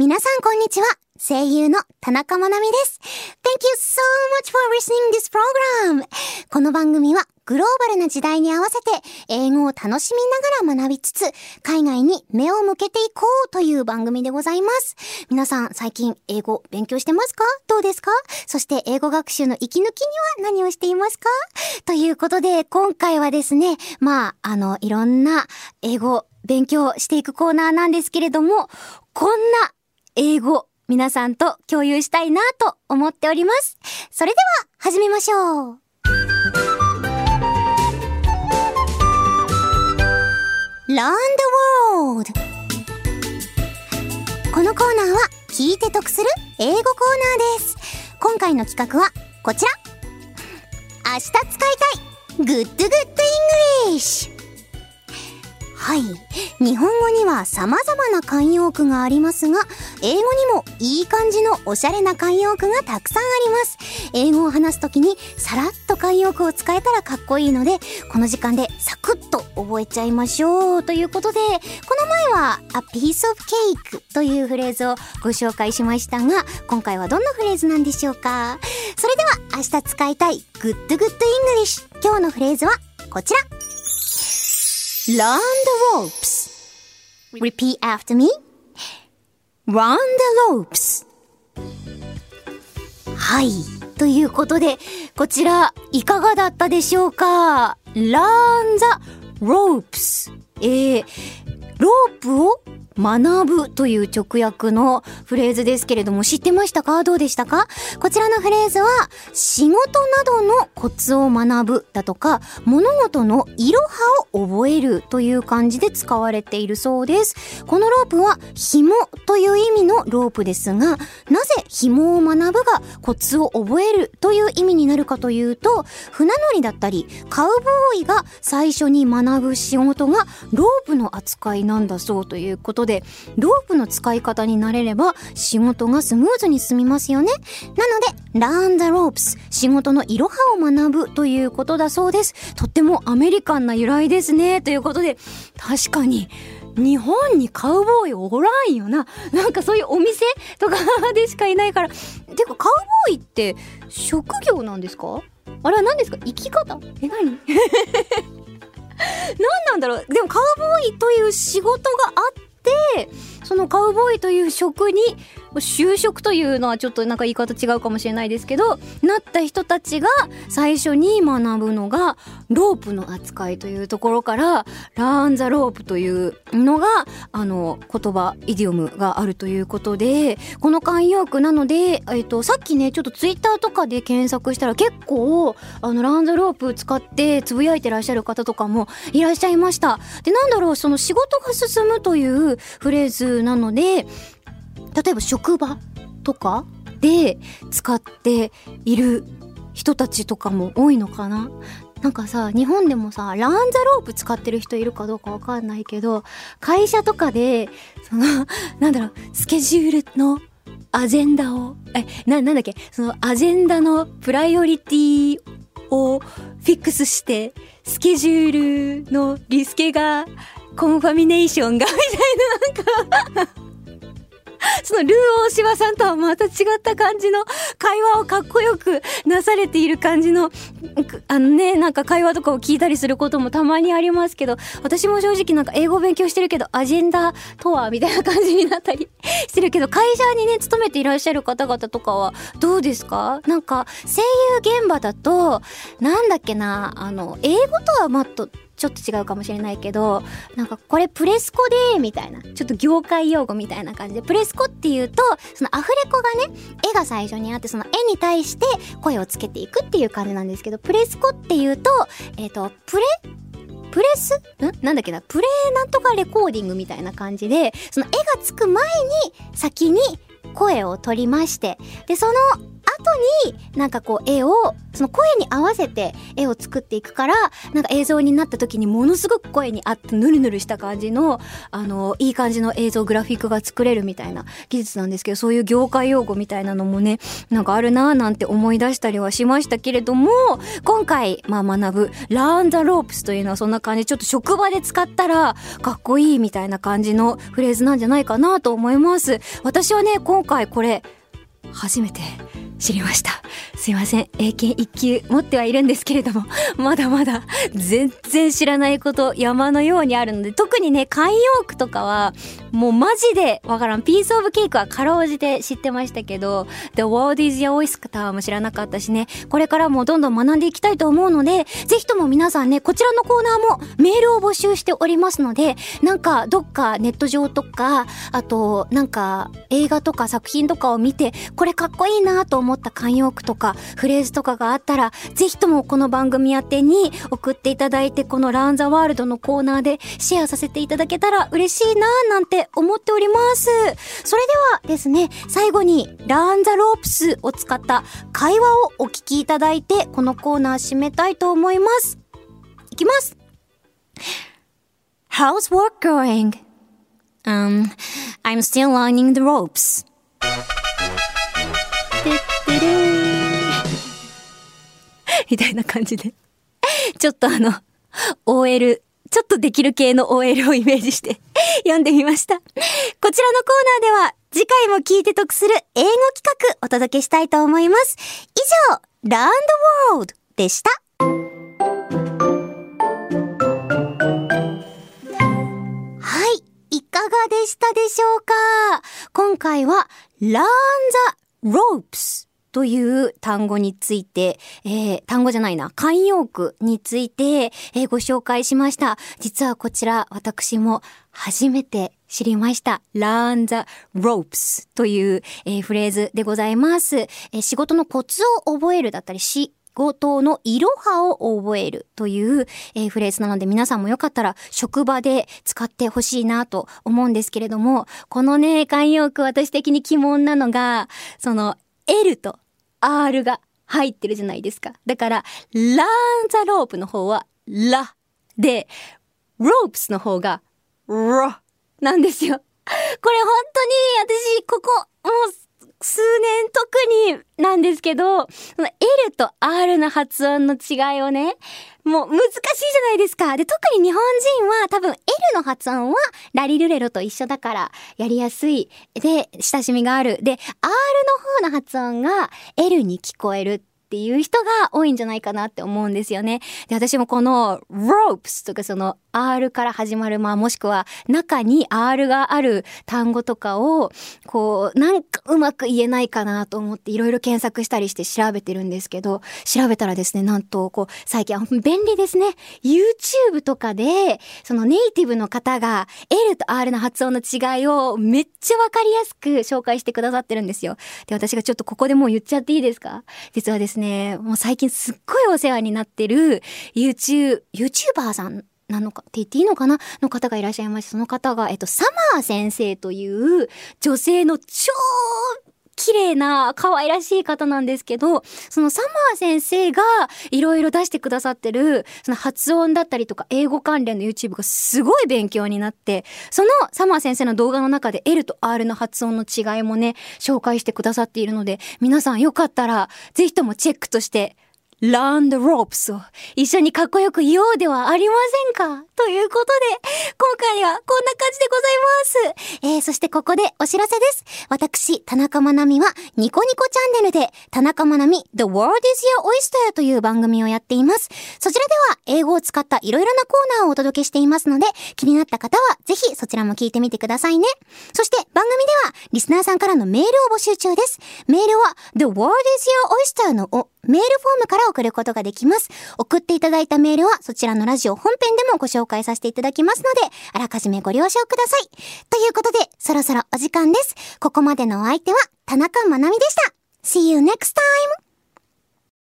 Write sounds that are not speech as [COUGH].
皆さんこんにちは。声優の田中まなみです。Thank you so much for listening this program! この番組はグローバルな時代に合わせて英語を楽しみながら学びつつ、海外に目を向けていこうという番組でございます。皆さん最近英語勉強してますか？どうですか？そして英語学習の息抜きには何をしていますか？ということで今回はですね、まあ、あの、いろんな英語勉強していくコーナーなんですけれども、こんな英語、皆さんと共有したいなと思っております。それでは、始めましょう。Learn the World このコーナーは聞いて得する英語コーナーです。今回の企画はこちら。明日使いたい Good Good English はい。日本語には様々な慣用句がありますが、英語にもいい感じのおしゃれな慣用句がたくさんあります。英語を話すときにさらっと慣用句を使えたらかっこいいので、この時間でサクッと覚えちゃいましょう。ということで、この前は a piece of cake というフレーズをご紹介しましたが、今回はどんなフレーズなんでしょうかそれでは明日使いたい Good Good English 今日のフレーズはこちら Learn the ropes. Repeat after me. Run the ropes. はい。ということで、こちら、いかがだったでしょうか ?Learn the ropes. えー、ロープを学ぶという直訳のフレーズですけれども、知ってましたか？どうでしたか？こちらのフレーズは、仕事などのコツを学ぶだとか、物事のいろはを覚えるという感じで使われているそうです。このロープは、紐という意味のロープですが、なぜ紐を学ぶがコツを覚えるという意味になるかというと、船乗りだったり、カウボーイが最初に学ぶ仕事がロープの扱いなんだそうということで、でロープの使い方に慣れれば仕事がスムーズに進みますよね。なので、learn the ropes 仕事のいろはを学ぶということだそうです。とってもアメリカンな由来ですね。ということで、確かに、日本にカウボーイおらんよな。なんかそういうお店とかでしかいないから。てか、カウボーイって職業なんですか？あれは何ですか？生き方？え、何？[LAUGHS] 何なんだろう？でもカウボーイという仕事があってそのカウボーイという職に就職というのはちょっとなんか言い方違うかもしれないですけどなった人たちが最初に学ぶのがロープの扱いというところからラーン・ザ・ロープというのがあの言葉イディオムがあるということでこの慣用句なので、えっと、さっきねちょっとツイッターとかで検索したら結構あのラーン・ザ・ロープ使ってつぶやいてらっしゃる方とかもいらっしゃいました。でなんだろうその仕事が進むというフレーズなので例えば職場とかで使っている人たちとかも多いのかな。なんかさ、日本でもさ、ランザロープ使ってる人いるかどうかわかんないけど、会社とかで、その、[LAUGHS] なんだろう、スケジュールのアジェンダを、え、な、なんだっけ、そのアジェンダのプライオリティをフィックスして、スケジュールのリスケが、コンファミネーションが、みたいな、なんかそのルー大柴さんとはまた違った感じの会話をかっこよくなされている感じの、あのね、なんか会話とかを聞いたりすることもたまにありますけど、私も正直なんか英語勉強してるけど、アジェンダとはみたいな感じになったりしてるけど、会社にね、勤めていらっしゃる方々とかはどうですか？なんか、声優現場だと、なんだっけな、あの、英語とはまっと、ちょっと違うかもしれないけど、なんかこれプレスコで、みたいな、ちょっと業界用語みたいな感じで、プレスコっていうと、そのアフレコがね、絵が最初にあって、その絵に対して声をつけていくっていう感じなんですけど、プレスコっていうと、えっ、ー、と、プレプレス？ん？なんだっけな？プレーなんとかレコーディングみたいな感じで、その絵がつく前に先に声を取りまして、で、その後になんかこう絵をその声に合わせて絵を作っていくからなんか映像になった時にものすごく声に合ってヌルヌルした感じのあのいい感じの映像グラフィックが作れるみたいな技術なんですけどそういう業界用語みたいなのもねなんかあるなーなんて思い出したりはしましたけれども今回まあ学ぶラーンザロープスというのはそんな感じちょっと職場で使ったらかっこいいみたいな感じのフレーズなんじゃないかなと思います。私はね今回これ初めて知りました。すいません。英検1級持ってはいるんですけれども、まだまだ全然知らないこと山のようにあるので、特にね、慣用句とかは、もうマジでわからん。ピースオブケークはかろうじて知ってましたけど、The World is Your Oyster も知らなかったしね、これからもどんどん学んでいきたいと思うので、ぜひとも皆さんね、こちらのコーナーもメールを募集しておりますので、なんかどっかネット上とか、あとなんか映画とか作品とかを見て、これかっこいいなと思った慣用句とかフレーズとかがあったら、ぜひともこの番組宛てに送っていただいて、このランザワールドのコーナーでシェアさせていただけたら嬉しいななんて思っております。それではですね、最後にランザロープスを使った会話をお聞きいただいて、このコーナー締めたいと思います。いきます How's work going? Um, I'm still learning the ropes. みたいな感じで。[LAUGHS] ちょっとあの、OL、ちょっとできる系の OL をイメージして [LAUGHS] 読んでみました。こちらのコーナーでは次回も聞いて得する英語企画お届けしたいと思います。以上、ランドワールドでした。はい、いかがでしたでしょうか？今回は、ランザ・ロープスという単語について、えー、単語じゃないな、慣用句について、えー、ご紹介しました。実はこちら、私も初めて知りました。learn the ropes という、えー、フレーズでございます、えー。仕事のコツを覚えるだったり、仕事のいろはを覚えるという、えー、フレーズなので皆さんもよかったら職場で使ってほしいなと思うんですけれども、このね、慣用句私的に疑問なのが、その L と R が入ってるじゃないですか。だから、ランザロープの方はラで、ロープスの方がロなんですよ。これ本当に私、ここ、もう数年特になんですけど、その L と R の発音の違いをね、もう難しいじゃないですか。で、特に日本人は多分 L の発音はラリルレロと一緒だからやりやすい。で、親しみがある。で、R の方の発音が L に聞こえるっていう人が多いんじゃないかなって思うんですよね。で、私もこの ropes とかその R から始まる、まあもしくは中に R がある単語とかを、こう、なんかうまく言えないかなと思っていろいろ検索したりして調べてるんですけど、調べたらですね、なんと、こう、最近、便利ですね。YouTube とかで、そのネイティブの方が L と R の発音の違いをめっちゃわかりやすく紹介してくださってるんですよ。で、私がちょっとここでもう言っちゃっていいですか？実はですね、もう最近すっごいお世話になってる YouTube、YouTuber さんなのかって言っていいのかな？の方がいらっしゃいまして、その方が、えっと、サマー先生という女性の超綺麗な可愛らしい方なんですけど、そのサマー先生がいろいろ出してくださってる、その発音だったりとか英語関連の YouTube がすごい勉強になって、そのサマー先生の動画の中で L と R の発音の違いもね、紹介してくださっているので、皆さんよかったら、ぜひともチェックとして Learn the ropes を一緒にかっこよく言おうではありませんか？ということで、今回はこんな感じでございます。えー、そしてここでお知らせです。私、田中まなみはニコニコチャンネルで田中まなみ The World is Your Oyster という番組をやっています。そちらでは英語を使ったいろいろなコーナーをお届けしていますので、気になった方はぜひそちらも聞いてみてくださいね。そして番組ではリスナーさんからのメールを募集中です。メールは The World is Your Oyster のおメールフォームから送ることができます。送っていただいたメールはそちらのラジオ本編でもご紹介させていただきますので、あらかじめご了承ください。ということで、そろそろお時間です。ここまでのお相手は田中まなみでした。See you next time!